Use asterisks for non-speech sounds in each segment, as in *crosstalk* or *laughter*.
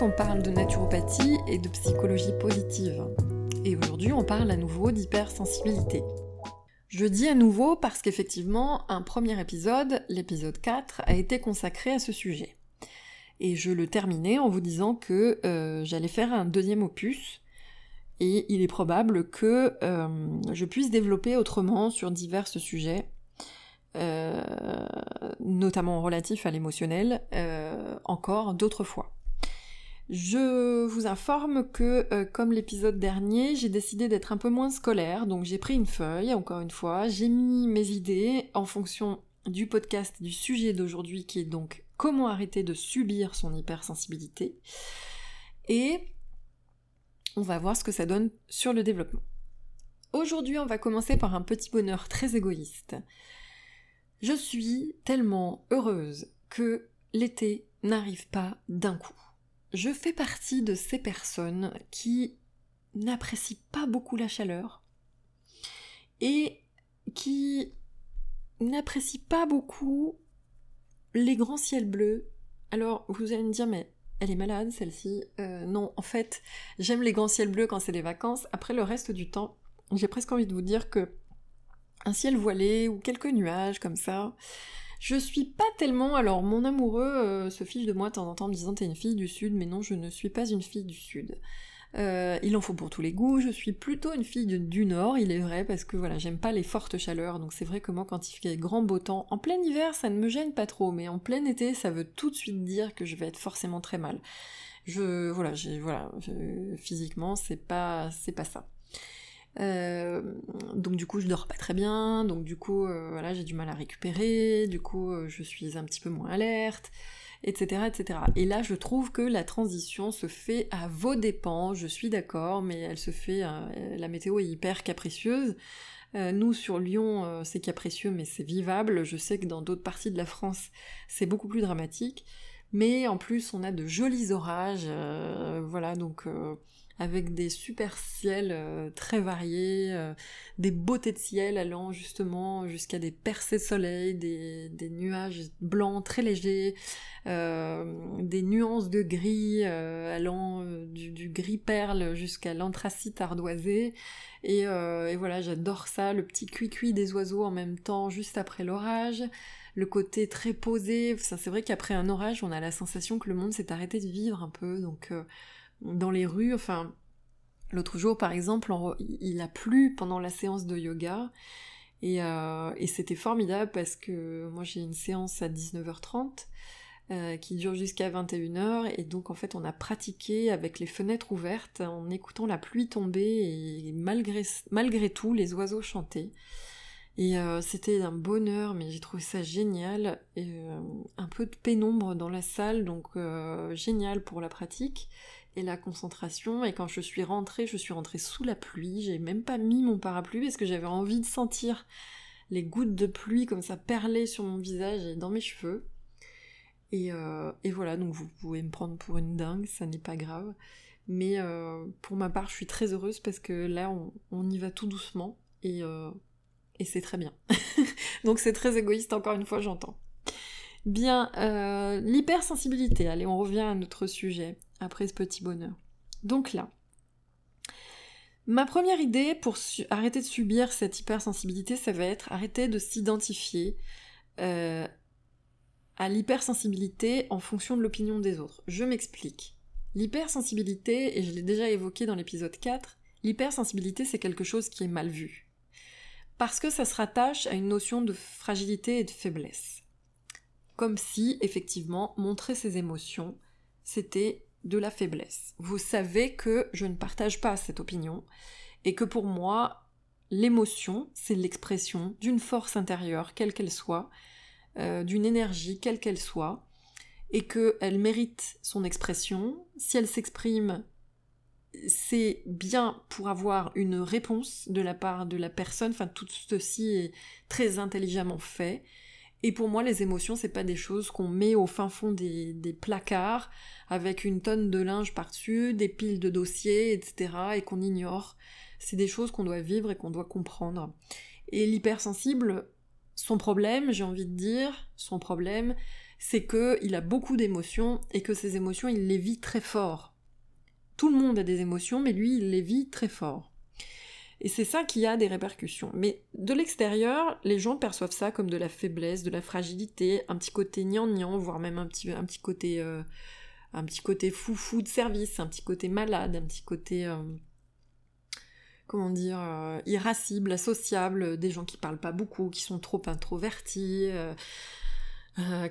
on parle de naturopathie et de psychologie positive. Et aujourd'hui, on parle à nouveau d'hypersensibilité. Je dis à nouveau parce qu'effectivement, un premier épisode, l'épisode 4, a été consacré à ce sujet. Et je le terminais en vous disant que euh, j'allais faire un deuxième opus et il est probable que euh, je puisse développer autrement sur divers sujets, euh, notamment relatifs à l'émotionnel, encore d'autres fois. Je vous informe que, comme l'épisode dernier, j'ai décidé d'être un peu moins scolaire, donc j'ai pris une feuille, encore une fois, j'ai mis mes idées en fonction du podcast, du sujet d'aujourd'hui, qui est donc comment arrêter de subir son hypersensibilité. Et on va voir ce que ça donne sur le développement. Aujourd'hui, on va commencer par un petit bonheur très égoïste. Je suis tellement heureuse que l'été n'arrive pas d'un coup. Je fais partie de ces personnes qui n'apprécient pas beaucoup la chaleur et qui n'apprécient pas beaucoup les grands ciels bleus. Alors, vous allez me dire, mais elle est malade celle-ci. Euh, non, en fait, j'aime les grands ciels bleus quand c'est les vacances. Après le reste du temps, j'ai presque envie de vous dire que un ciel voilé ou quelques nuages comme ça, je suis pas tellement. Alors mon amoureux euh, se fiche de moi de temps en temps en me disant t'es une fille du sud, mais non, je ne suis pas une fille du sud. Euh, il en faut pour tous les goûts, je suis plutôt une fille du nord, il est vrai, parce que voilà, j'aime pas les fortes chaleurs, donc c'est vrai que moi quand il fait grand beau temps, en plein hiver ça ne me gêne pas trop, mais en plein été ça veut tout de suite dire que je vais être forcément très mal. Je, voilà, j'ai, voilà, physiquement c'est pas, c'est pas ça. Euh, donc du coup je dors pas très bien, donc du coup euh, voilà j'ai du mal à récupérer, du coup je suis un petit peu moins alerte etc., etc. Et là, je trouve que la transition se fait à vos dépens, je suis d'accord, mais elle se fait, euh, la météo est hyper capricieuse. Euh, nous, sur Lyon, euh, c'est capricieux, mais c'est vivable. Je sais que dans d'autres parties de la France, c'est beaucoup plus dramatique. Mais en plus, on a de jolis orages, voilà, donc avec des super ciels euh, très variés, euh, des beautés de ciel allant justement jusqu'à des percées de soleil, des, nuages blancs très légers, euh, des nuances de gris allant du, gris perle jusqu'à l'anthracite ardoisé. Et, voilà, j'adore ça, le petit cuicui des oiseaux en même temps juste après l'orage le côté très posé. C'est vrai qu'après un orage, on a la sensation que le monde s'est arrêté de vivre un peu. Donc, dans les rues. Enfin, l'autre jour, par exemple, il a plu pendant la séance de yoga. Euh, et, c'était formidable parce que moi j'ai une séance à 19h30 euh, qui dure jusqu'à 21h et donc en fait on a pratiqué avec les fenêtres ouvertes en écoutant la pluie tomber et malgré, malgré tout les oiseaux chantaient. Et euh, c'était un bonheur, mais j'ai trouvé ça génial. Et, un peu de pénombre dans la salle, donc génial pour la pratique et la concentration. Et quand je suis rentrée, je suis rentrée sous la pluie. J'ai même pas mis mon parapluie parce que j'avais envie de sentir les gouttes de pluie comme ça perler sur mon visage et dans mes cheveux. Et, euh, voilà, donc vous pouvez me prendre pour une dingue, ça n'est pas grave. Mais euh, pour ma part, je suis très heureuse parce que là, on, y va tout doucement et, euh, et c'est très bien. *laughs* donc c'est très égoïste, encore une fois, j'entends. Bien, l'hypersensibilité, allez, on revient à notre sujet après ce petit bonheur. Donc là, ma première idée pour arrêter de subir cette hypersensibilité, ça va être arrêter de s'identifier euh, à l'hypersensibilité en fonction de l'opinion des autres. Je m'explique. L'hypersensibilité, et je l'ai déjà évoqué dans l'épisode 4, l'hypersensibilité c'est quelque chose qui est mal vu. Parce que ça se rattache à une notion de fragilité et de faiblesse. Comme si, effectivement, montrer ses émotions, c'était de la faiblesse. Vous savez que je ne partage pas cette opinion et que pour moi, l'émotion, c'est l'expression d'une force intérieure, quelle qu'elle soit, euh, d'une énergie, quelle qu'elle soit, et qu'elle mérite son expression. Si elle s'exprime, c'est bien pour avoir une réponse de la part de la personne, enfin tout ceci est très intelligemment fait, et pour moi, les émotions, c'est pas des choses qu'on met au fin fond des, placards avec une tonne de linge par-dessus, des piles de dossiers, etc. et qu'on ignore. C'est des choses qu'on doit vivre et qu'on doit comprendre. Et l'hypersensible, son problème, j'ai envie de dire, son problème, c'est qu'il a beaucoup d'émotions et que ces émotions, il les vit très fort. Tout le monde a des émotions, mais lui, il les vit très fort. Et c'est ça qui a des répercussions. Mais de l'extérieur, les gens perçoivent ça comme de la faiblesse, de la fragilité, un petit côté gnangnan, voire même un petit, côté euh, un petit côté foufou de service, un petit côté malade, un petit côté euh, comment dire euh, irascible, associable, des gens qui parlent pas beaucoup, qui sont trop introvertis.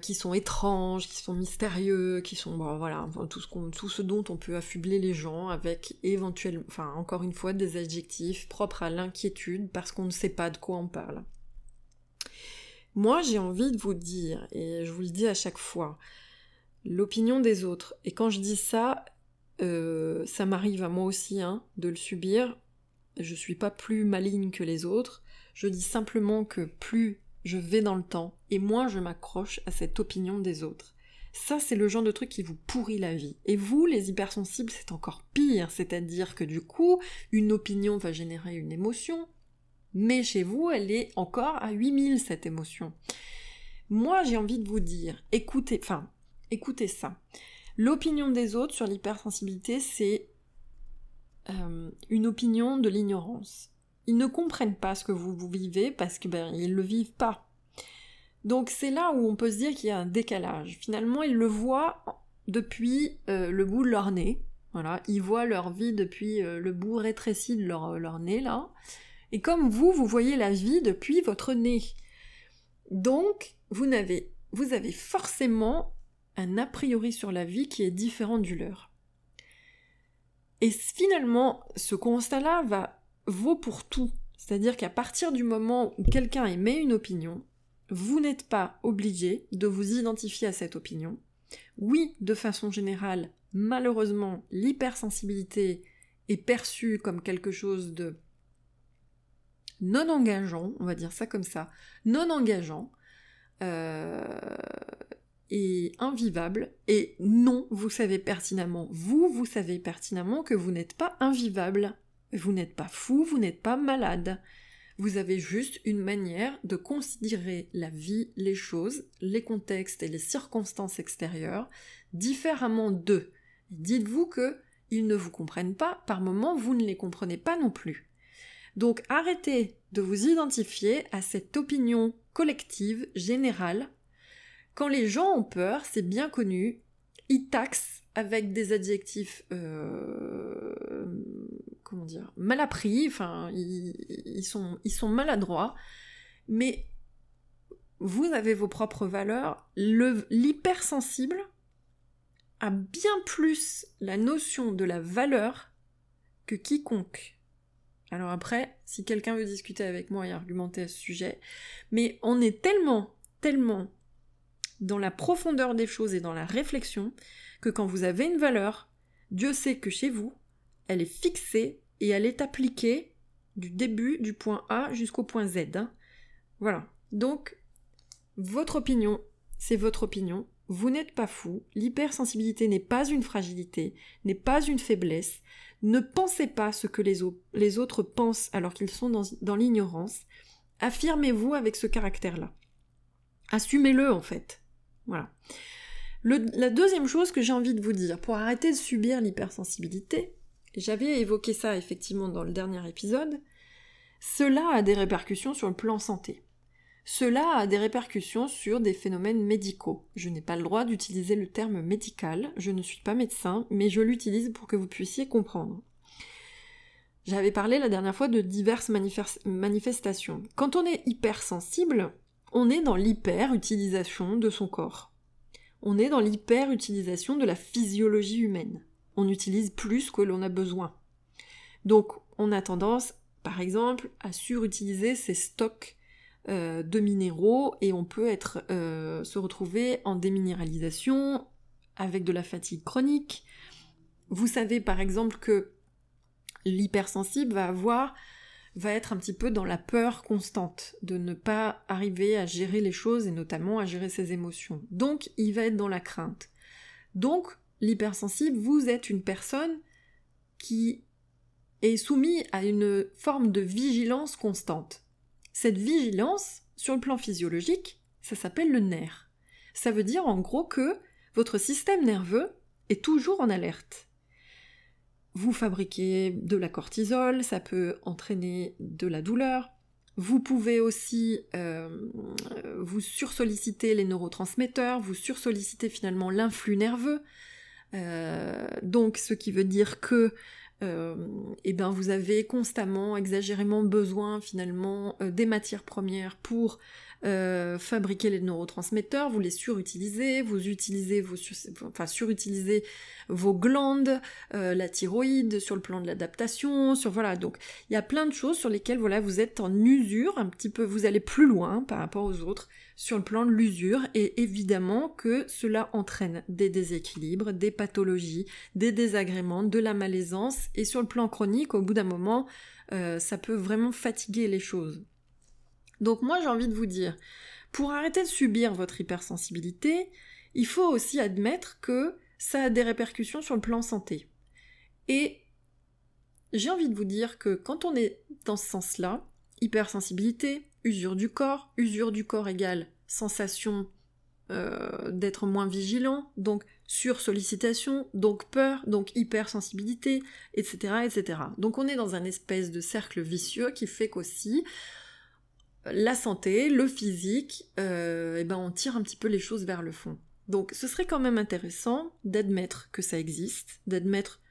Qui sont étranges, qui sont mystérieux, qui sont bon, voilà tout ce, tout ce dont on peut affubler les gens avec éventuellement, enfin encore une fois des adjectifs propres à l'inquiétude parce qu'on ne sait pas de quoi on parle. Moi j'ai envie de vous dire et je vous le dis à chaque fois, l'opinion des autres. Et quand je dis ça, euh, ça m'arrive à moi aussi hein, de le subir. Je suis pas plus maligne que les autres. Je dis simplement que plus je vais dans le temps et moins je m'accroche à cette opinion des autres. Ça, c'est le genre de truc qui vous pourrit la vie. Et vous, les hypersensibles, c'est encore pire. C'est-à-dire que du coup, une opinion va générer une émotion, mais chez vous, elle est encore à 8000, cette émotion. Moi, j'ai envie de vous dire, écoutez, enfin, Écoutez ça. L'opinion des autres sur l'hypersensibilité, c'est euh, une opinion de l'ignorance. Ils ne comprennent pas ce que vous, vivez parce qu'ils ben, ne le vivent pas. Donc c'est là où on peut se dire qu'il y a un décalage. Finalement, ils le voient depuis euh, le bout de leur nez. Voilà, ils voient leur vie depuis euh, le bout rétréci de leur, leur nez là. Et comme vous, vous voyez la vie depuis votre nez. Donc, vous n'avez, vous avez forcément un a priori sur la vie qui est différent du leur. Et finalement, ce constat-là va vaut pour tout. C'est-à-dire qu'à partir du moment où quelqu'un émet une opinion, vous n'êtes pas obligé de vous identifier à cette opinion. Oui, de façon générale, malheureusement, l'hypersensibilité est perçue comme quelque chose de non engageant, on va dire ça comme ça, non engageant, euh, et invivable, et non, vous savez pertinemment, vous, vous savez pertinemment que vous n'êtes pas invivable, vous n'êtes pas fou, vous n'êtes pas malade. Vous avez juste une manière de considérer la vie, les choses, les contextes et les circonstances extérieures différemment d'eux. Dites-vous que ils ne vous comprennent pas, par moments vous ne les comprenez pas non plus. Donc arrêtez de vous identifier à cette opinion collective, générale, quand les gens ont peur, c'est bien connu, ils taxent avec des adjectifs, euh, comment dire, mal appris, enfin, ils, sont, ils sont maladroits, mais vous avez vos propres valeurs. L'hypersensible a bien plus la notion de la valeur que quiconque. Alors après, si quelqu'un veut discuter avec moi et argumenter à ce sujet, mais on est tellement, tellement dans la profondeur des choses et dans la réflexion que quand vous avez une valeur, Dieu sait que chez vous, elle est fixée et elle est appliquée du début du point A jusqu'au point Z. Hein. Voilà. Donc, votre opinion, c'est votre opinion. Vous n'êtes pas fou. L'hypersensibilité n'est pas une fragilité, n'est pas une faiblesse. Ne pensez pas ce que les, autres pensent alors qu'ils sont dans l'ignorance. Affirmez-vous avec ce caractère-là. Assumez-le en fait. Voilà. la deuxième chose que j'ai envie de vous dire, pour arrêter de subir l'hypersensibilité, j'avais évoqué ça effectivement dans le dernier épisode, cela a des répercussions sur le plan santé. Cela a des répercussions sur des phénomènes médicaux. Je n'ai pas le droit d'utiliser le terme médical, je ne suis pas médecin, mais je l'utilise pour que vous puissiez comprendre. J'avais parlé la dernière fois de diverses manifestations. Quand on est hypersensible, on est dans l'hyper-utilisation de son corps. On est dans l'hyper-utilisation de la physiologie humaine. On utilise plus que l'on a besoin. Donc, on a tendance, par exemple, à surutiliser ses stocks euh, de minéraux et on peut être, euh, se retrouver en déminéralisation avec de la fatigue chronique. Vous savez par exemple que l'hypersensible va avoir va être un petit peu dans la peur constante de ne pas arriver à gérer les choses et notamment à gérer ses émotions. Donc il va être dans la crainte. Donc l'hypersensible, vous êtes une personne qui est soumise à une forme de vigilance constante. Cette vigilance, sur le plan physiologique, ça s'appelle le nerf. Ça veut dire en gros que votre système nerveux est toujours en alerte. Vous fabriquez de la cortisol, ça peut entraîner de la douleur. Vous pouvez aussi euh, vous sursolliciter les neurotransmetteurs, vous sursolliciter finalement l'influx nerveux. Euh, donc, ce qui veut dire que euh, eh ben vous avez constamment, exagérément besoin finalement des matières premières pour euh, fabriquer les neurotransmetteurs, vous les surutilisez, vous utilisez vos, vos glandes, la thyroïde sur le plan de l'adaptation, sur voilà. Donc il y a plein de choses sur lesquelles voilà vous êtes en usure un petit peu, vous allez plus loin par rapport aux autres sur le plan de l'usure. Et évidemment que cela entraîne des déséquilibres, des pathologies, des désagréments, de la malaisance. Et sur le plan chronique, au bout d'un moment, euh, ça peut vraiment fatiguer les choses. Donc moi j'ai envie de vous dire, pour arrêter de subir votre hypersensibilité, il faut aussi admettre que ça a des répercussions sur le plan santé. Et j'ai envie de vous dire que quand on est dans ce sens-là, hypersensibilité, usure du corps, usure du corps égale sensation euh, d'être moins vigilant, donc sursollicitation, donc peur, donc hypersensibilité, etc., etc. Donc on est dans un espèce de cercle vicieux qui fait qu'aussi la santé, le physique, euh, eh ben on tire un petit peu les choses vers le fond. Donc ce serait quand même intéressant d'admettre que ça existe, d'admettre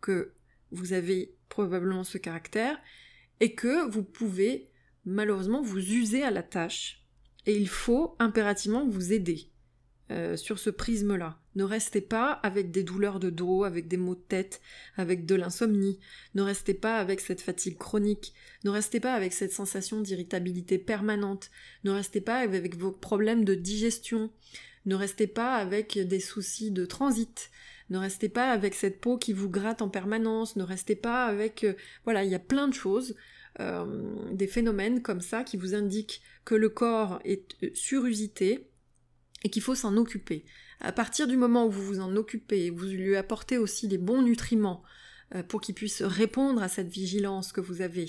que vous avez probablement ce caractère et que vous pouvez malheureusement vous user à la tâche et il faut impérativement vous aider euh, sur ce prisme-là. Ne restez pas avec des douleurs de dos, avec des maux de tête, avec de l'insomnie. Ne restez pas avec cette fatigue chronique. Ne restez pas avec cette sensation d'irritabilité permanente. Ne restez pas avec vos problèmes de digestion. Ne restez pas avec des soucis de transit. Ne restez pas avec cette peau qui vous gratte en permanence. Ne restez pas avec... Euh, voilà, il y a plein de choses euh, des phénomènes comme ça qui vous indiquent que le corps est euh, surusité et qu'il faut s'en occuper. À partir du moment où vous vous en occupez, vous lui apportez aussi les bons nutriments euh, pour qu'il puisse répondre à cette vigilance que vous avez.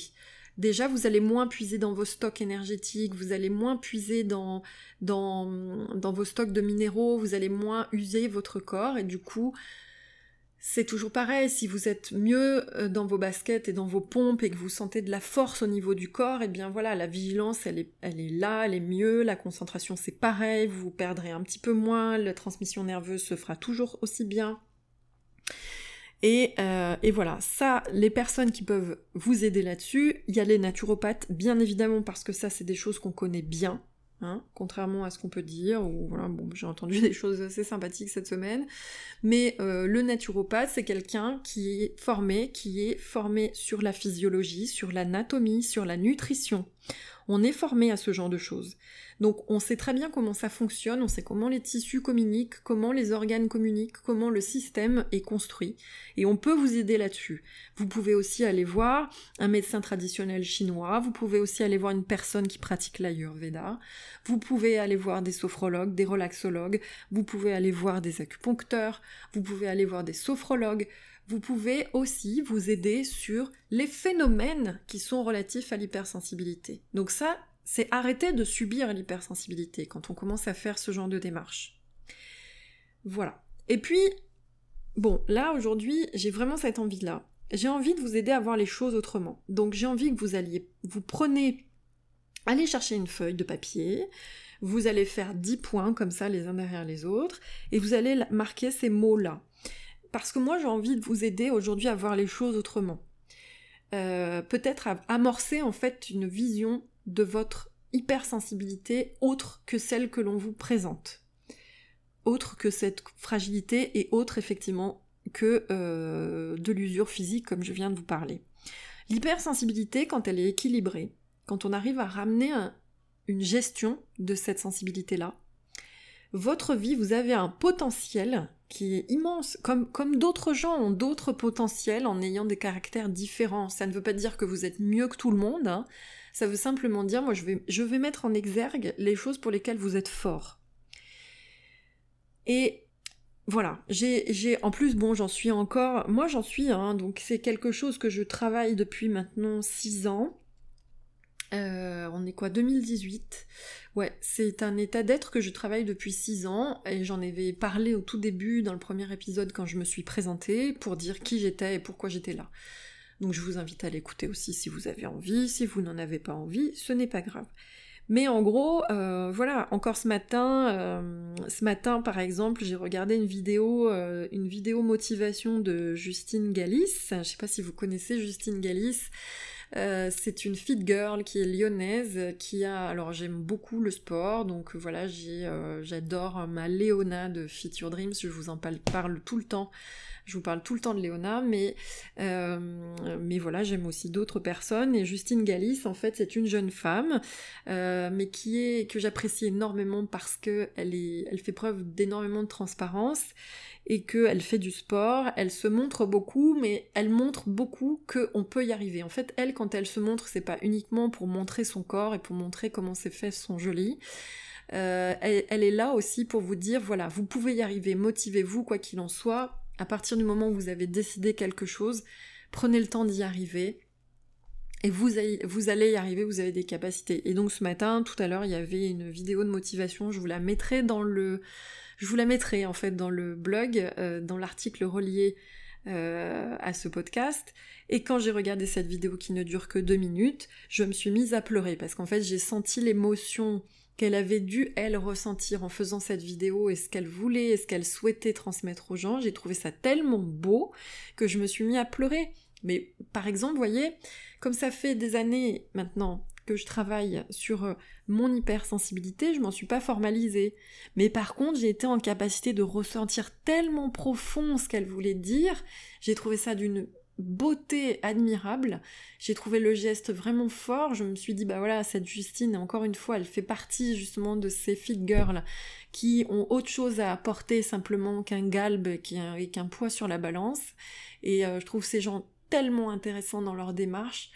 Déjà, vous allez moins puiser dans vos stocks énergétiques, vous allez moins puiser dans vos stocks de minéraux, vous allez moins user votre corps et du coup, c'est toujours pareil, si vous êtes mieux euh, dans vos baskets et dans vos pompes et que vous sentez de la force au niveau du corps, et eh bien voilà, la vigilance, elle est, elle est là, elle est mieux, la concentration c'est pareil, vous perdrez un petit peu moins, la transmission nerveuse se fera toujours aussi bien. Et, euh, et, voilà, ça, les personnes qui peuvent vous aider là-dessus, il y a les naturopathes, bien évidemment, parce que ça, c'est des choses qu'on connaît bien. Hein, contrairement à ce qu'on peut dire, ou voilà, bon, j'ai entendu *laughs* des choses assez sympathiques cette semaine, mais euh, le naturopathe, c'est quelqu'un qui est formé, qui est formé sur la physiologie, sur l'anatomie, sur la nutrition. On est formé à ce genre de choses. Donc on sait très bien comment ça fonctionne, on sait comment les tissus communiquent, comment les organes communiquent, comment le système est construit. Et on peut vous aider là-dessus. Vous pouvez aussi aller voir un médecin traditionnel chinois, vous pouvez aussi aller voir une personne qui pratique l'ayurveda, vous pouvez aller voir des sophrologues, des relaxologues, vous pouvez aller voir des acupuncteurs, vous pouvez aller voir des sophrologues, vous pouvez aussi vous aider sur les phénomènes qui sont relatifs à l'hypersensibilité. Donc ça, c'est arrêter de subir l'hypersensibilité quand on commence à faire ce genre de démarche. Voilà. Et puis, bon, là aujourd'hui, j'ai vraiment cette envie-là. J'ai envie de vous aider à voir les choses autrement. Donc j'ai envie que vous alliez, vous prenez, allez chercher une feuille de papier, vous allez faire 10 points comme ça les uns derrière les autres, et vous allez marquer ces mots-là. Parce que moi j'ai envie de vous aider aujourd'hui à voir les choses autrement. Euh, peut-être à amorcer en fait une vision de votre hypersensibilité autre que celle que l'on vous présente. Autre que cette fragilité et autre effectivement que euh, de l'usure physique comme je viens de vous parler. L'hypersensibilité, quand elle est équilibrée, quand on arrive à ramener une gestion de cette sensibilité-là, votre vie, vous avez un potentiel qui est immense, comme, d'autres gens ont d'autres potentiels en ayant des caractères différents. Ça ne veut pas dire que vous êtes mieux que tout le monde, hein. Ça veut simplement dire, moi, je vais, mettre en exergue les choses pour lesquelles vous êtes fort. Et voilà, j'ai, en plus, bon, j'en suis encore, moi j'en suis, hein, donc c'est quelque chose que je travaille depuis maintenant six ans. Euh, on est quoi? 2018 Ouais, c'est un état d'être que je travaille depuis 6 ans et j'en avais parlé au tout début dans le premier épisode quand je me suis présentée pour dire qui j'étais et pourquoi j'étais là. Donc je vous invite à l'écouter aussi si vous avez envie, si vous n'en avez pas envie, ce n'est pas grave. Mais en gros, euh, voilà, encore ce matin, euh, ce matin par exemple, j'ai regardé une vidéo, une vidéo motivation de Justine Galis. Je sais pas si vous connaissez Justine Galis. Euh, c'est une fit girl qui est lyonnaise, qui a... Alors j'aime beaucoup le sport, donc voilà, euh, j'adore ma Léona de Fit Dreams, je vous en parle, tout le temps. Je vous parle tout le temps de Léona, mais, euh, mais voilà, j'aime aussi d'autres personnes. Et Justine Galis, en fait, c'est une jeune femme, mais qui est que j'apprécie énormément parce que elle, est, elle fait preuve d'énormément de transparence et qu'elle fait du sport, elle se montre beaucoup, mais elle montre beaucoup qu'on peut y arriver. En fait, elle, quand elle se montre, c'est pas uniquement pour montrer son corps et pour montrer comment ses fesses sont jolies. Euh, elle, est là aussi pour vous dire, voilà, vous pouvez y arriver, motivez-vous, quoi qu'il en soit. À partir du moment où vous avez décidé quelque chose, prenez le temps d'y arriver. Et vous, vous allez y arriver, vous avez des capacités. Et donc ce matin, tout à l'heure, il y avait une vidéo de motivation, je vous la mettrai dans le, je vous la mettrai en fait dans le blog, euh, dans l'article relié euh, à ce podcast. Et quand j'ai regardé cette vidéo qui ne dure que deux minutes, je me suis mise à pleurer parce qu'en fait j'ai senti l'émotion qu'elle avait dû elle ressentir en faisant cette vidéo et ce qu'elle voulait et ce qu'elle souhaitait transmettre aux gens. J'ai trouvé ça tellement beau que je me suis mis à pleurer. Mais par exemple, vous voyez, comme ça fait des années maintenant que je travaille sur euh, mon hypersensibilité, je m'en suis pas formalisée. Mais par contre, j'ai été en capacité de ressentir tellement profond ce qu'elle voulait dire. J'ai trouvé ça d'une beauté admirable. J'ai trouvé le geste vraiment fort. Je me suis dit, bah voilà, cette Justine, encore une fois, elle fait partie justement de ces fit girls qui ont autre chose à apporter simplement qu'un galbe et qu'un poids sur la balance. Et euh, je trouve ces gens tellement intéressants dans leur démarche.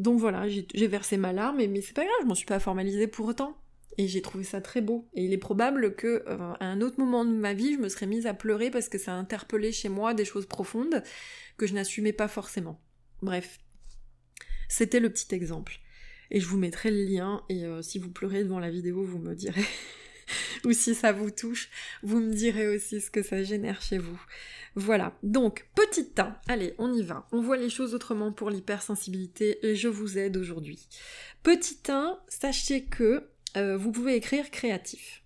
Donc voilà, j'ai versé ma larme, mais c'est pas grave, je m'en suis pas formalisée pour autant. Et j'ai trouvé ça très beau. Et il est probable que euh, à un autre moment de ma vie, je me serais mise à pleurer parce que ça a interpellé chez moi des choses profondes que je n'assumais pas forcément. Bref, c'était le petit exemple. Et je vous mettrai le lien, et euh, si vous pleurez devant la vidéo, vous me direz. *laughs* *laughs* Ou si ça vous touche, vous me direz aussi ce que ça génère chez vous. Voilà, donc petit 1, allez, on y va. On voit les choses autrement pour l'hypersensibilité et je vous aide aujourd'hui. Petit 1, sachez que euh, vous pouvez écrire créatif.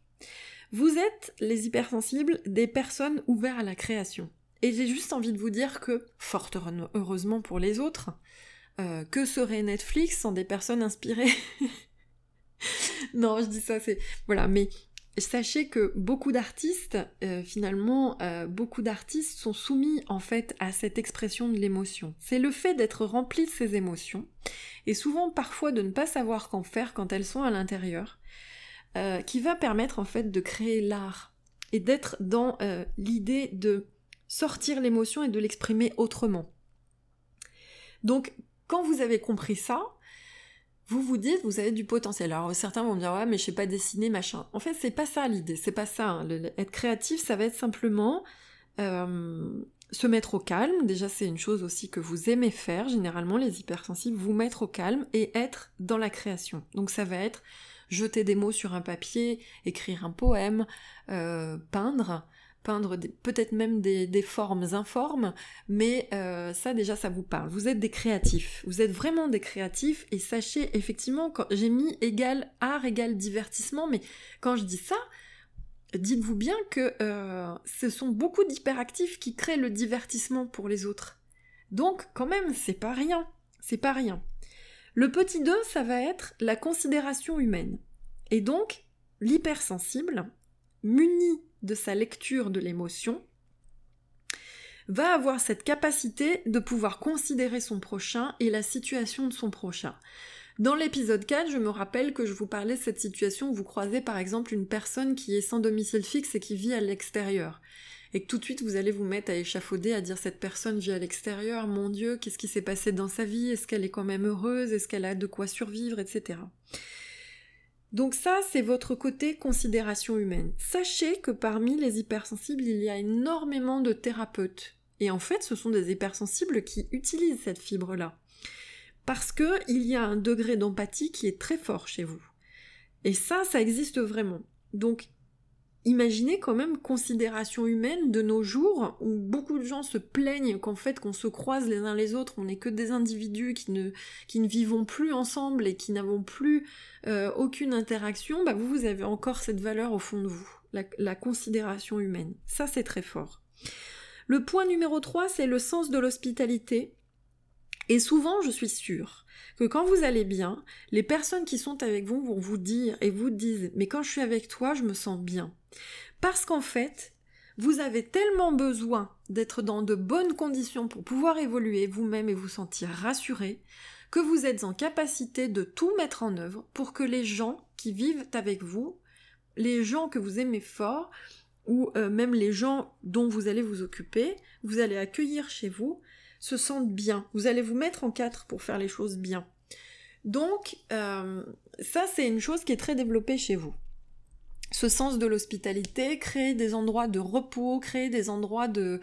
Vous êtes, les hypersensibles, des personnes ouvertes à la création. Et j'ai juste envie de vous dire que, fort heureusement pour les autres, euh, que serait Netflix sans des personnes inspirées? *laughs* Non, je dis ça, c'est... Voilà, mais sachez que beaucoup d'artistes, euh, finalement, euh, beaucoup d'artistes sont soumis en fait à cette expression de l'émotion. C'est le fait d'être rempli de ces émotions, et souvent parfois de ne pas savoir qu'en faire quand elles sont à l'intérieur, euh, qui va permettre en fait de créer l'art et d'être dans l'idée de sortir l'émotion et de l'exprimer autrement. Donc, quand vous avez compris ça, vous vous dites, vous avez du potentiel. Alors certains vont me dire, ouais, mais je sais pas dessiner, machin. En fait, c'est pas ça l'idée, c'est pas ça. Hein. être créatif, ça va être simplement euh, se mettre au calme. Déjà, c'est une chose aussi que vous aimez faire, généralement, les hypersensibles, vous mettre au calme et être dans la création. Donc ça va être jeter des mots sur un papier, écrire un poème, euh, peindre, peindre peut-être même des, formes informes, mais euh, ça déjà ça vous parle. Vous êtes des créatifs, vous êtes vraiment des créatifs et sachez effectivement quand j'ai mis égal art égal divertissement, mais quand je dis ça, dites-vous bien que euh, ce sont beaucoup d'hyperactifs qui créent le divertissement pour les autres. Donc quand même c'est pas rien, c'est pas rien. Le petit 2, ça va être la considération humaine. Et donc, l'hypersensible, muni de sa lecture de l'émotion, va avoir cette capacité de pouvoir considérer son prochain et la situation de son prochain. Dans l'épisode 4, je me rappelle que je vous parlais de cette situation où vous croisez par exemple une personne qui est sans domicile fixe et qui vit à l'extérieur. Et que tout de suite vous allez vous mettre à échafauder, à dire cette personne vit à l'extérieur, mon Dieu, qu'est-ce qui s'est passé dans sa vie, est-ce qu'elle est quand même heureuse, est-ce qu'elle a de quoi survivre, etc. Donc ça, c'est votre côté considération humaine. Sachez que parmi les hypersensibles, il y a énormément de thérapeutes. Et en fait, ce sont des hypersensibles qui utilisent cette fibre-là. parce que il y a un degré d'empathie qui est très fort chez vous. Et ça, ça existe vraiment. Donc, imaginez quand même considération humaine de nos jours où beaucoup de gens se plaignent qu'en fait qu'on se croise les uns les autres, on n'est que des individus qui ne, qui vivons plus ensemble et qui n'avons plus euh, aucune interaction, bah vous, vous avez encore cette valeur au fond de vous, la, la considération humaine. Ça c'est très fort. Le point numéro 3, c'est le sens de l'hospitalité. Et souvent, je suis sûre que quand vous allez bien, les personnes qui sont avec vous vont vous dire et vous disent mais quand je suis avec toi, je me sens bien. Parce qu'en fait, vous avez tellement besoin d'être dans de bonnes conditions pour pouvoir évoluer vous-même et vous sentir rassuré que vous êtes en capacité de tout mettre en œuvre pour que les gens qui vivent avec vous, les gens que vous aimez fort, ou euh, même les gens dont vous allez vous occuper, vous allez accueillir chez vous, se sentent bien. Vous allez vous mettre en quatre pour faire les choses bien. Donc, euh, ça, c'est une chose qui est très développée chez vous. Ce sens de l'hospitalité, créer des endroits de repos, créer des endroits de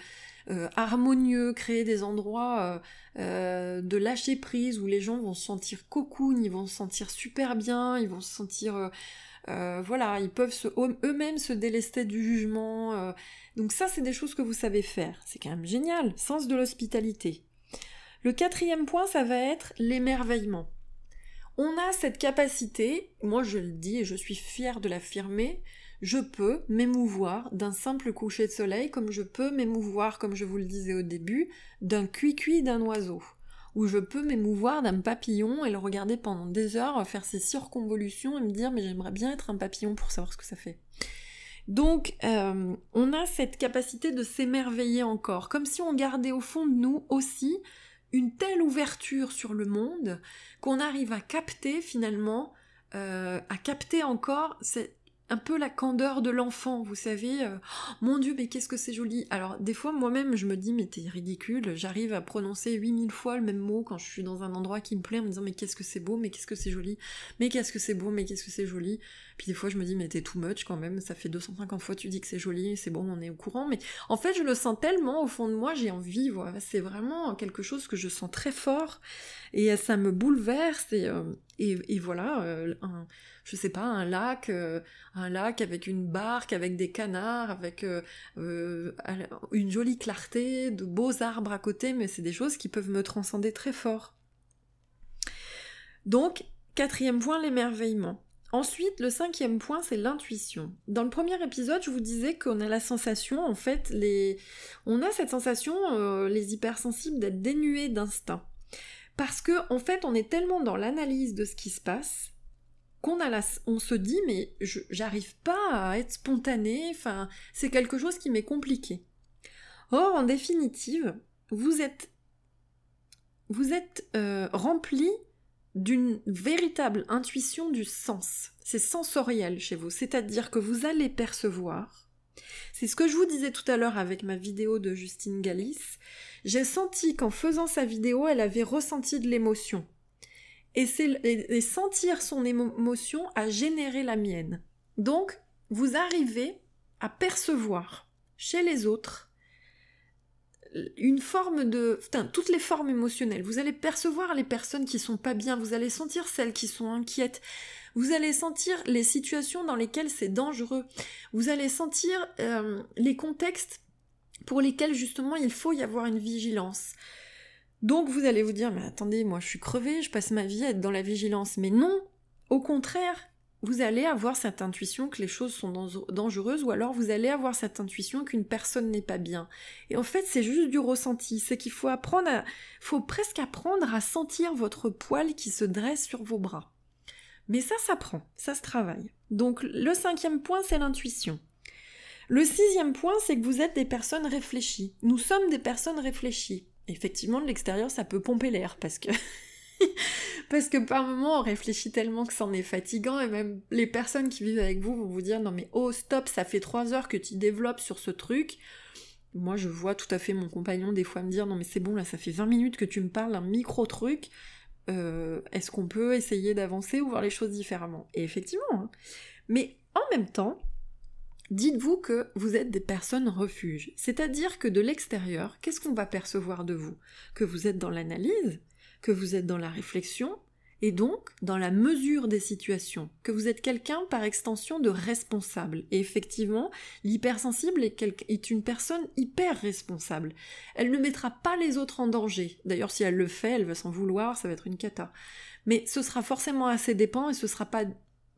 euh, harmonieux, créer des endroits euh, de lâcher prise où les gens vont se sentir cocoon, ils vont se sentir super bien, ils vont se sentir voilà, ils peuvent eux-mêmes se délester du jugement, donc ça, c'est des choses que vous savez faire. C'est quand même génial. Sens de l'hospitalité. Le quatrième point, ça va être l'émerveillement. On a cette capacité, moi je le dis et je suis fière de l'affirmer, je peux m'émouvoir d'un simple coucher de soleil comme je peux m'émouvoir, comme je vous le disais au début, d'un cuicui d'un oiseau. Ou je peux m'émouvoir d'un papillon et le regarder pendant des heures, faire ses circonvolutions et me dire mais j'aimerais bien être un papillon pour savoir ce que ça fait. Donc, euh, on a cette capacité de s'émerveiller encore, comme si on gardait au fond de nous aussi une telle ouverture sur le monde qu'on arrive à capter finalement, euh, à capter encore cette, un peu la candeur de l'enfant, vous savez, euh, oh, mon dieu, mais qu'est-ce que c'est joli. Alors, des fois, moi-même, je me dis, mais t'es ridicule, j'arrive à prononcer 8000 fois le même mot quand je suis dans un endroit qui me plaît, en me disant, mais qu'est-ce que c'est beau, mais qu'est-ce que c'est joli, mais qu'est-ce que c'est beau, mais qu'est-ce que c'est joli. Puis des fois, je me dis, mais t'es too much quand même, ça fait 250 fois tu dis que c'est joli, c'est bon, on est au courant, mais en fait, je le sens tellement au fond de moi, j'ai envie, voilà, c'est vraiment quelque chose que je sens très fort, et ça me bouleverse, et, euh, et, voilà, euh, je sais pas, un lac, euh, un lac avec une barque, avec des canards, avec euh, euh, une jolie clarté, de beaux arbres à côté, mais c'est des choses qui peuvent me transcender très fort. Donc, quatrième point, l'émerveillement. Ensuite, le cinquième point, c'est l'intuition. Dans le premier épisode, je vous disais qu'on a la sensation, en fait, les... on a cette sensation, les hypersensibles, d'être dénués d'instinct. Parce que, en fait, on est tellement dans l'analyse de ce qui se passe qu'on on se dit mais j'arrive pas à être spontané, enfin c'est quelque chose qui m'est compliqué. Or en définitive, vous êtes vous êtes euh, rempli d'une véritable intuition du sens. C'est sensoriel chez vous, c'est-à-dire que vous allez percevoir. C'est ce que je vous disais tout à l'heure avec ma vidéo de Justine Galis. J'ai senti qu'en faisant sa vidéo, elle avait ressenti de l'émotion et, sentir son émotion a généré la mienne. Donc, vous arrivez à percevoir chez les autres une forme de, enfin, toutes les formes émotionnelles. Vous allez percevoir les personnes qui sont pas bien, vous allez sentir celles qui sont inquiètes, vous allez sentir les situations dans lesquelles c'est dangereux, vous allez sentir euh, les contextes pour lesquels justement il faut y avoir une vigilance. Donc vous allez vous dire, mais attendez, moi je suis crevée, je passe ma vie à être dans la vigilance. Mais non, au contraire, vous allez avoir cette intuition que les choses sont dangereuses, ou alors vous allez avoir cette intuition qu'une personne n'est pas bien. Et en fait, c'est juste du ressenti. C'est qu'il faut apprendre à, faut presque apprendre à sentir votre poil qui se dresse sur vos bras. Mais ça s'apprend, ça se travaille. Donc le cinquième point, c'est l'intuition. Le sixième point, c'est que vous êtes des personnes réfléchies. Nous sommes des personnes réfléchies effectivement, de l'extérieur, ça peut pomper l'air parce que. *laughs* parce que par moments, on réfléchit tellement que c'en est fatigant et même les personnes qui vivent avec vous vont vous dire non mais oh stop, ça fait trois heures que tu développes sur ce truc. Moi, je vois tout à fait mon compagnon des fois me dire non mais c'est bon là, ça fait 20 minutes que tu me parles d'un micro truc. Euh, est-ce qu'on peut essayer d'avancer ou voir les choses différemment? Et effectivement. Hein. Mais en même temps, Dites-vous que vous êtes des personnes refuges, c'est-à-dire que de l'extérieur, qu'est-ce qu'on va percevoir de vous? Que vous êtes dans l'analyse, que vous êtes dans la réflexion, et donc dans la mesure des situations, que vous êtes quelqu'un par extension de responsable. Et effectivement, l'hypersensible est, une personne hyper responsable. Elle ne mettra pas les autres en danger. D'ailleurs, si elle le fait, elle va s'en vouloir, ça va être une cata. Mais ce sera forcément à ses dépens et ce sera pas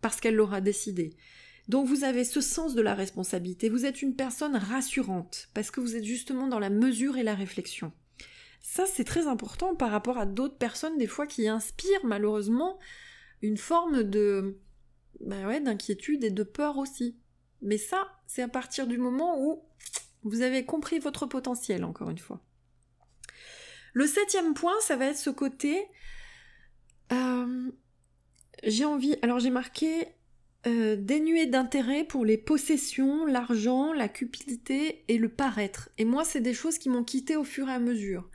parce qu'elle l'aura décidé. Donc vous avez ce sens de la responsabilité, vous êtes une personne rassurante, parce que vous êtes justement dans la mesure et la réflexion. Ça, c'est très important par rapport à d'autres personnes, des fois, qui inspirent malheureusement une forme de bah ouais, d'inquiétude et de peur aussi. Mais ça, c'est à partir du moment où vous avez compris votre potentiel, encore une fois. Le septième point, ça va être ce côté. Euh, j'ai envie. Alors j'ai marqué euh, dénué d'intérêt pour les possessions, l'argent, la cupidité et le paraître. Et moi, c'est des choses qui m'ont quitté au fur et à mesure.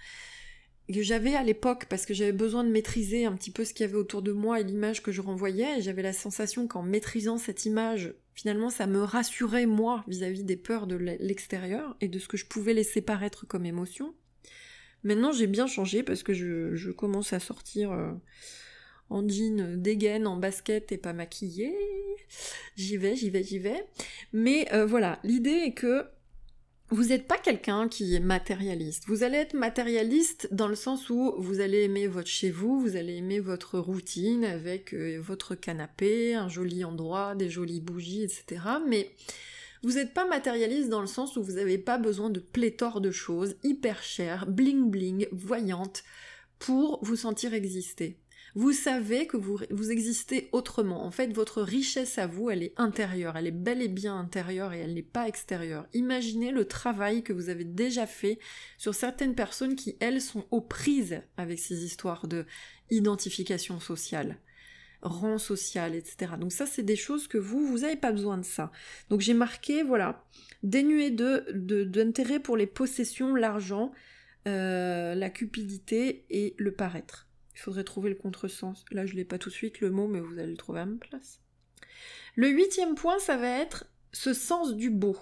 Que j'avais à l'époque, parce que j'avais besoin de maîtriser un petit peu ce qu'il y avait autour de moi et l'image que je renvoyais, et j'avais la sensation qu'en maîtrisant cette image, finalement, ça me rassurait, moi, vis-à-vis des peurs de l'extérieur et de ce que je pouvais laisser paraître comme émotion. Maintenant, j'ai bien changé parce que je, commence à sortir. Euh, en jean dégaine, en basket et pas maquillée. J'y vais, j'y vais, j'y vais. Mais euh, voilà, l'idée est que vous n'êtes pas quelqu'un qui est matérialiste. Vous allez être matérialiste dans le sens où vous allez aimer votre chez vous, vous allez aimer votre routine avec euh, votre canapé, un joli endroit, des jolies bougies, etc. Mais vous n'êtes pas matérialiste dans le sens où vous n'avez pas besoin de pléthore de choses hyper chères, bling bling, voyantes, pour vous sentir exister. Vous savez que vous, vous existez autrement. En fait, votre richesse à vous, elle est intérieure, elle est bel et bien intérieure et elle n'est pas extérieure. Imaginez le travail que vous avez déjà fait sur certaines personnes qui, elles, sont aux prises avec ces histoires de identification sociale rang social, etc. Donc ça, c'est des choses que vous, vous n'avez pas besoin de ça. Donc j'ai marqué, voilà, dénué de d'intérêt pour les possessions, l'argent, euh, la cupidité et le paraître. Il faudrait trouver le contresens. Là, je l'ai pas tout de suite le mot, mais vous allez le trouver à ma place. Le huitième point, ça va être ce sens du beau.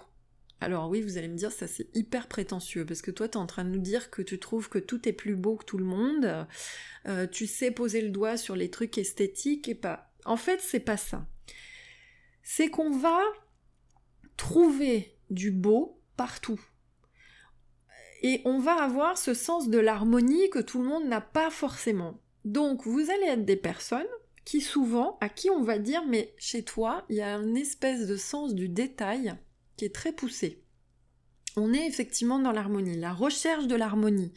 Alors oui, vous allez me dire, ça c'est hyper prétentieux, parce que toi, tu es en train de nous dire que tu trouves que tout est plus beau que tout le monde, euh, tu sais poser le doigt sur les trucs esthétiques et pas. En fait, c'est pas ça. C'est qu'on va trouver du beau partout. Et on va avoir ce sens de l'harmonie que tout le monde n'a pas forcément. Donc vous allez être des personnes qui souvent, à qui on va dire mais chez toi, il y a une espèce de sens du détail qui est très poussé. On est effectivement dans l'harmonie, la recherche de l'harmonie.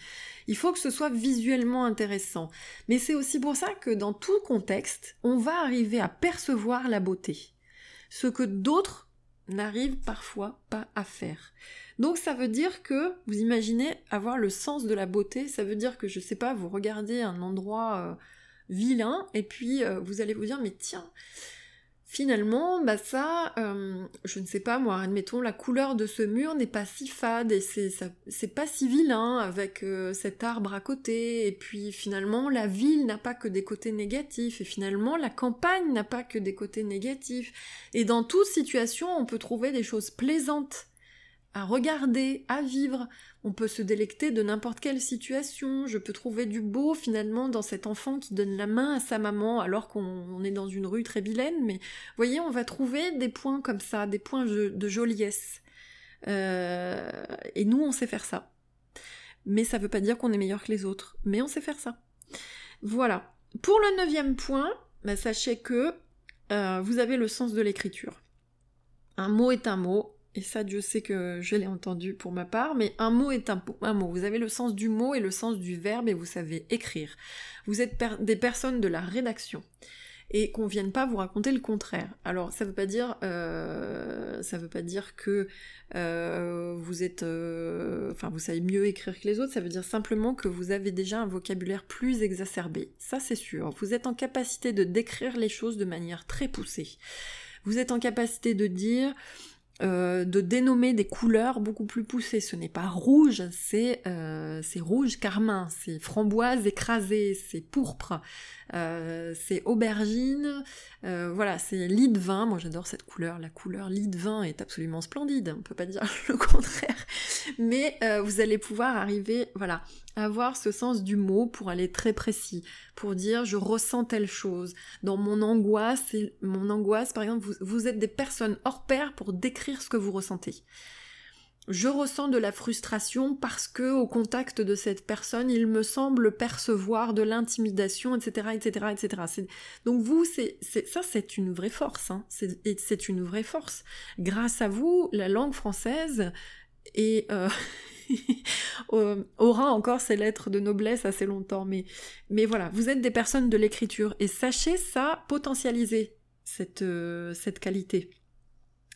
Il faut que ce soit visuellement intéressant. Mais c'est aussi pour ça que dans tout contexte, on va arriver à percevoir la beauté. Ce que d'autres n'arrivent parfois pas à faire. Donc ça veut dire que, vous imaginez avoir le sens de la beauté, ça veut dire que, je sais pas, vous regardez un endroit euh, vilain, et puis euh, vous allez vous dire, mais tiens, finalement, bah ça, euh, je ne sais pas moi, admettons, la couleur de ce mur n'est pas si fade, et c'est pas si vilain avec cet arbre à côté, et puis finalement, la ville n'a pas que des côtés négatifs, et finalement, la campagne n'a pas que des côtés négatifs. Et dans toute situation, on peut trouver des choses plaisantes à regarder, à vivre. On peut se délecter de n'importe quelle situation. Je peux trouver du beau finalement dans cet enfant qui donne la main à sa maman alors qu'on est dans une rue très vilaine. Mais voyez, on va trouver des points comme ça, des points de joliesse. Euh, et nous, on sait faire ça. Mais ça veut pas dire qu'on est meilleur que les autres. Mais on sait faire ça. Voilà. Pour le neuvième point, bah, sachez que euh, vous avez le sens de l'écriture. Un mot est un mot, et ça Dieu sait que je l'ai entendu pour ma part, mais un mot est un, mot. Vous avez le sens du mot et le sens du verbe et vous savez écrire. Vous êtes des personnes de la rédaction et qu'on vienne pas vous raconter le contraire. Alors ça veut pas dire euh, ça veut pas dire que euh, vous êtes euh, enfin vous savez mieux écrire que les autres, ça veut dire simplement que vous avez déjà un vocabulaire plus exacerbé. Ça c'est sûr. Vous êtes en capacité de décrire les choses de manière très poussée. Vous êtes en capacité de dire euh, de dénommer des couleurs beaucoup plus poussées. Ce n'est pas rouge, c'est euh, rouge carmin, c'est framboise écrasée, c'est pourpre, euh, c'est aubergine, euh, voilà, c'est lit de vin. Moi j'adore cette couleur, la couleur lit de vin est absolument splendide, on peut pas dire *laughs* le contraire. Mais vous allez pouvoir arriver, voilà, avoir ce sens du mot pour aller très précis, pour dire je ressens telle chose. Dans mon angoisse, mon angoisse, par exemple, vous, êtes des personnes hors pair pour décrire ce que vous ressentez je ressens de la frustration parce que au contact de cette personne, il me semble percevoir de l'intimidation, etc., etc., etc. Donc vous, c'est, ça, c'est une vraie force. Hein. C'est, une vraie force. Grâce à vous, la langue française et euh, *laughs* *laughs* aura encore ses lettres de noblesse assez longtemps. Mais, mais voilà, vous êtes des personnes de l'écriture et sachez ça potentialiser cette, euh, cette qualité.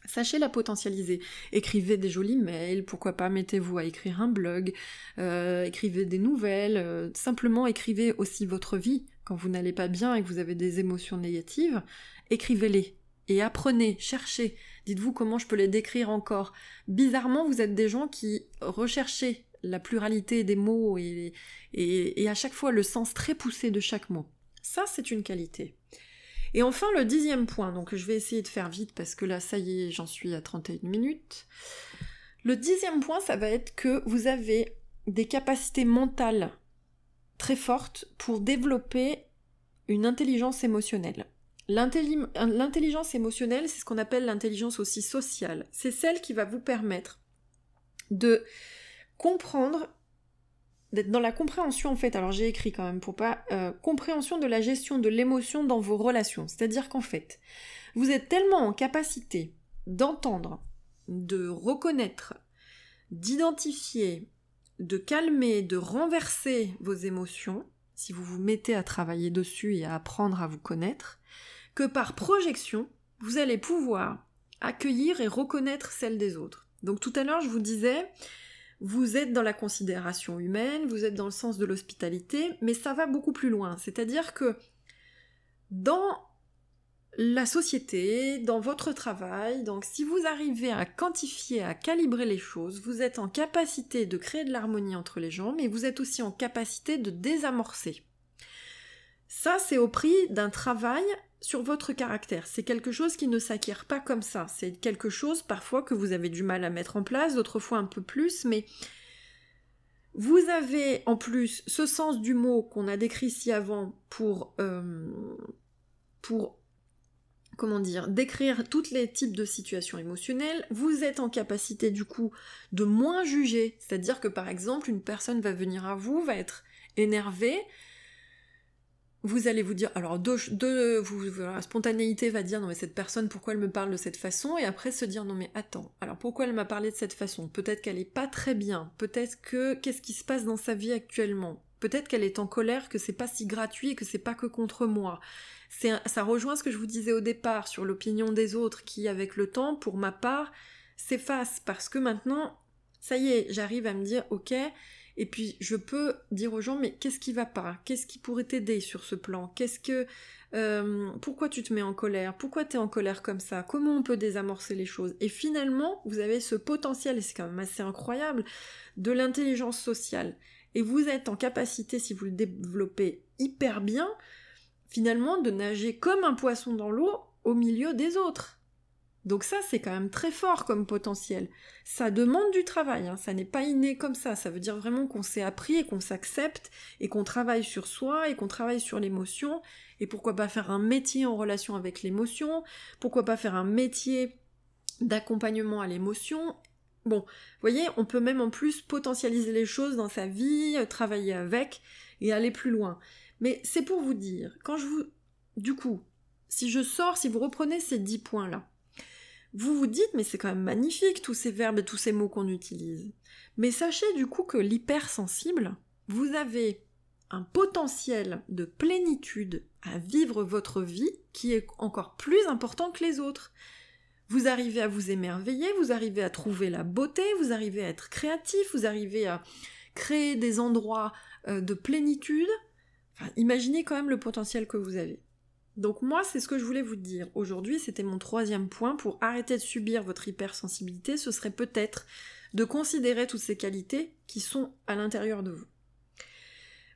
Sachez la potentialiser. Écrivez des jolis mails, pourquoi pas mettez-vous à écrire un blog, euh, écrivez des nouvelles, euh, simplement écrivez aussi votre vie. Quand vous n'allez pas bien et que vous avez des émotions négatives, écrivez-les. Et apprenez, cherchez. Dites-vous comment je peux les décrire encore. Bizarrement, vous êtes des gens qui recherchez la pluralité des mots et, et à chaque fois le sens très poussé de chaque mot. Ça, c'est une qualité. Et enfin, le dixième point, donc je vais essayer de faire vite parce que là, ça y est, j'en suis à 31 minutes. Le dixième point, ça va être que vous avez des capacités mentales très fortes pour développer une intelligence émotionnelle. L'intelligence émotionnelle, c'est ce qu'on appelle l'intelligence aussi sociale. C'est celle qui va vous permettre de comprendre d'être dans la compréhension en fait, alors j'ai écrit quand même pour pas, euh, compréhension de la gestion de l'émotion dans vos relations. C'est-à-dire qu'en fait, vous êtes tellement en capacité d'entendre, de reconnaître, d'identifier, de calmer, de renverser vos émotions, si vous vous mettez à travailler dessus et à apprendre à vous connaître, que par projection, vous allez pouvoir accueillir et reconnaître celles des autres. Donc tout à l'heure, je vous disais, vous êtes dans la considération humaine, vous êtes dans le sens de l'hospitalité, mais ça va beaucoup plus loin. C'est-à-dire que dans la société, dans votre travail, donc si vous arrivez à quantifier, à calibrer les choses, vous êtes en capacité de créer de l'harmonie entre les gens, mais vous êtes aussi en capacité de désamorcer. Ça, c'est au prix d'un travail sur votre caractère. C'est quelque chose qui ne s'acquiert pas comme ça. C'est quelque chose parfois que vous avez du mal à mettre en place, d'autres fois un peu plus, mais vous avez en plus ce sens du mot qu'on a décrit ici avant pour, euh, pour comment dire, décrire tous les types de situations émotionnelles. Vous êtes en capacité du coup de moins juger. C'est-à-dire que par exemple, une personne va venir à vous, va être énervée, vous allez vous dire, alors de, vous, la spontanéité va dire non mais cette personne pourquoi elle me parle de cette façon? Et après se dire non mais attends, alors pourquoi elle m'a parlé de cette façon? Peut-être qu'elle est pas très bien, peut-être que qu'est-ce qui se passe dans sa vie actuellement? Peut-être qu'elle est en colère, que c'est pas si gratuit que c'est pas que contre moi. Ça rejoint ce que je vous disais au départ sur l'opinion des autres qui avec le temps, pour ma part, s'efface parce que maintenant, ça y est, j'arrive à me dire ok, et puis je peux dire aux gens mais qu'est-ce qui va pas? Qu'est-ce qui pourrait t'aider sur ce plan? Qu'est-ce que euh, pourquoi tu te mets en colère? Pourquoi tu es en colère comme ça? Comment on peut désamorcer les choses? Et finalement, vous avez ce potentiel, et c'est quand même assez incroyable, de l'intelligence sociale. Et vous êtes en capacité, si vous le développez hyper bien, finalement de nager comme un poisson dans l'eau au milieu des autres. Donc ça, c'est quand même très fort comme potentiel. Ça demande du travail, hein. ça n'est pas inné comme ça. Ça veut dire vraiment qu'on s'est appris et qu'on s'accepte et qu'on travaille sur soi et qu'on travaille sur l'émotion. Et pourquoi pas faire un métier en relation avec l'émotion? Pourquoi pas faire un métier d'accompagnement à l'émotion? Bon, vous voyez, on peut même en plus potentialiser les choses dans sa vie, travailler avec et aller plus loin. Mais c'est pour vous dire, quand je vous... Du coup, si je sors, si vous reprenez ces dix points-là, vous vous dites, mais c'est quand même magnifique tous ces verbes et tous ces mots qu'on utilise. Mais sachez du coup que l'hypersensible, vous avez un potentiel de plénitude à vivre votre vie qui est encore plus important que les autres. Vous arrivez à vous émerveiller, vous arrivez à trouver la beauté, vous arrivez à être créatif, vous arrivez à créer des endroits euh, de plénitude. Imaginez quand même le potentiel que vous avez. Donc moi, c'est ce que je voulais vous dire. Aujourd'hui, c'était mon troisième point pour arrêter de subir votre hypersensibilité, ce serait peut-être de considérer toutes ces qualités qui sont à l'intérieur de vous.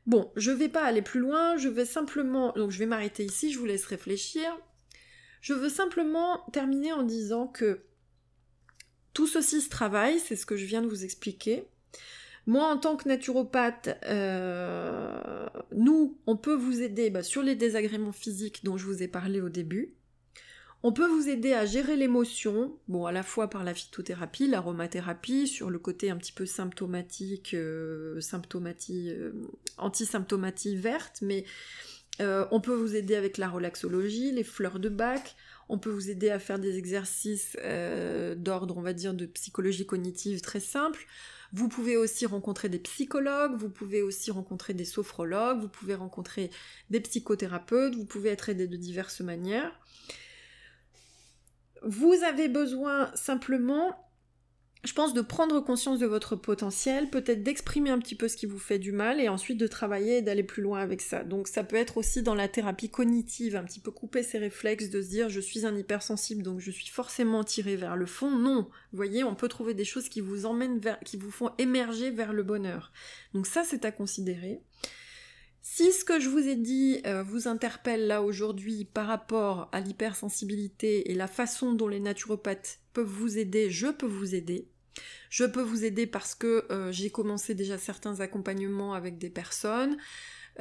Bon, je vais pas aller plus loin, je vais simplement, donc je vais m'arrêter ici, je vous laisse réfléchir. Je veux simplement terminer en disant que tout ceci se travaille, c'est ce que je viens de vous expliquer. Moi, en tant que naturopathe, euh, nous, on peut vous aider bah, sur les désagréments physiques dont je vous ai parlé au début. On peut vous aider à gérer l'émotion, bon, à la fois par la phytothérapie, l'aromathérapie, sur le côté un petit peu symptomatique, euh, symptomatie, euh, antisymptomatie verte, mais on peut vous aider avec la relaxologie, les fleurs de bac, on peut vous aider à faire des exercices euh, d'ordre, on va dire, de psychologie cognitive très simples. Vous pouvez aussi rencontrer des psychologues, vous pouvez aussi rencontrer des sophrologues, vous pouvez rencontrer des psychothérapeutes, vous pouvez être aidé de diverses manières. Vous avez besoin simplement je pense, de prendre conscience de votre potentiel, peut-être d'exprimer un petit peu ce qui vous fait du mal et ensuite de travailler et d'aller plus loin avec ça. Donc ça peut être aussi dans la thérapie cognitive, un petit peu couper ses réflexes, de se dire je suis un hypersensible donc je suis forcément tiré vers le fond. Non, vous voyez, on peut trouver des choses qui vous emmènent vers, qui vous font émerger vers le bonheur. Donc ça c'est à considérer. Si ce que je vous ai dit euh, vous interpelle là aujourd'hui par rapport à l'hypersensibilité et la façon dont les naturopathes peuvent vous aider, je peux vous aider. Je peux vous aider parce que euh, j'ai commencé déjà certains accompagnements avec des personnes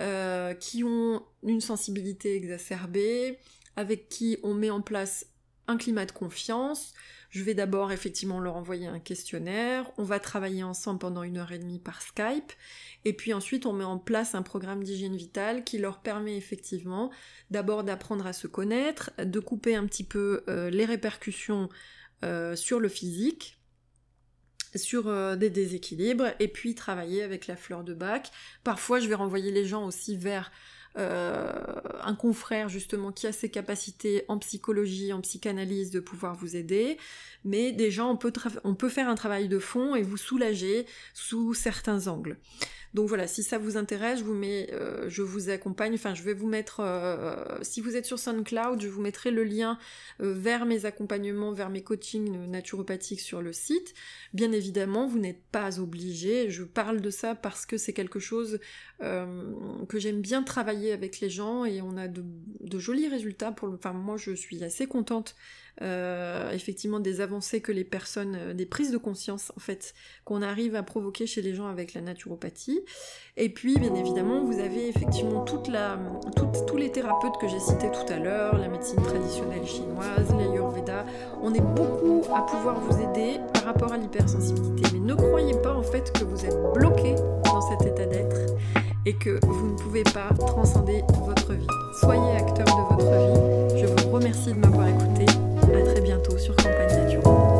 euh, qui ont une sensibilité exacerbée, avec qui on met en place un climat de confiance, je vais d'abord effectivement leur envoyer un questionnaire, on va travailler ensemble pendant une heure et demie par Skype, et puis ensuite on met en place un programme d'hygiène vitale qui leur permet effectivement d'abord d'apprendre à se connaître, de couper un petit peu euh, les répercussions euh, sur le physique, sur euh, des déséquilibres, et puis travailler avec la fleur de bac. Parfois je vais renvoyer les gens aussi vers euh, un confrère justement qui a ses capacités en psychologie, en psychanalyse de pouvoir vous aider, mais déjà on on peut faire un travail de fond et vous soulager sous certains angles. Donc voilà, si ça vous intéresse, je vous euh, je vous accompagne. Enfin, je vais vous mettre, euh, si vous êtes sur SoundCloud, je vous mettrai le lien vers mes accompagnements, vers mes coachings naturopathiques sur le site. Bien évidemment, vous n'êtes pas obligé. Je parle de ça parce que c'est quelque chose que j'aime bien travailler avec les gens et on a de, jolis résultats. Pour le... Enfin, moi, je suis assez contente euh, effectivement des avancées que les personnes, euh, des prises de conscience en fait, qu'on arrive à provoquer chez les gens avec la naturopathie. Et puis, bien évidemment, vous avez effectivement toute tous les thérapeutes que j'ai cités tout à l'heure, la médecine traditionnelle chinoise, l'ayurveda. On est beaucoup à pouvoir vous aider par rapport à l'hypersensibilité. Mais ne croyez pas en fait que vous êtes bloqué dans cet état d'être et que vous ne pouvez pas transcender votre vie. Soyez acteur de votre vie. Je vous remercie de m'avoir écouté sur Campagne Nature.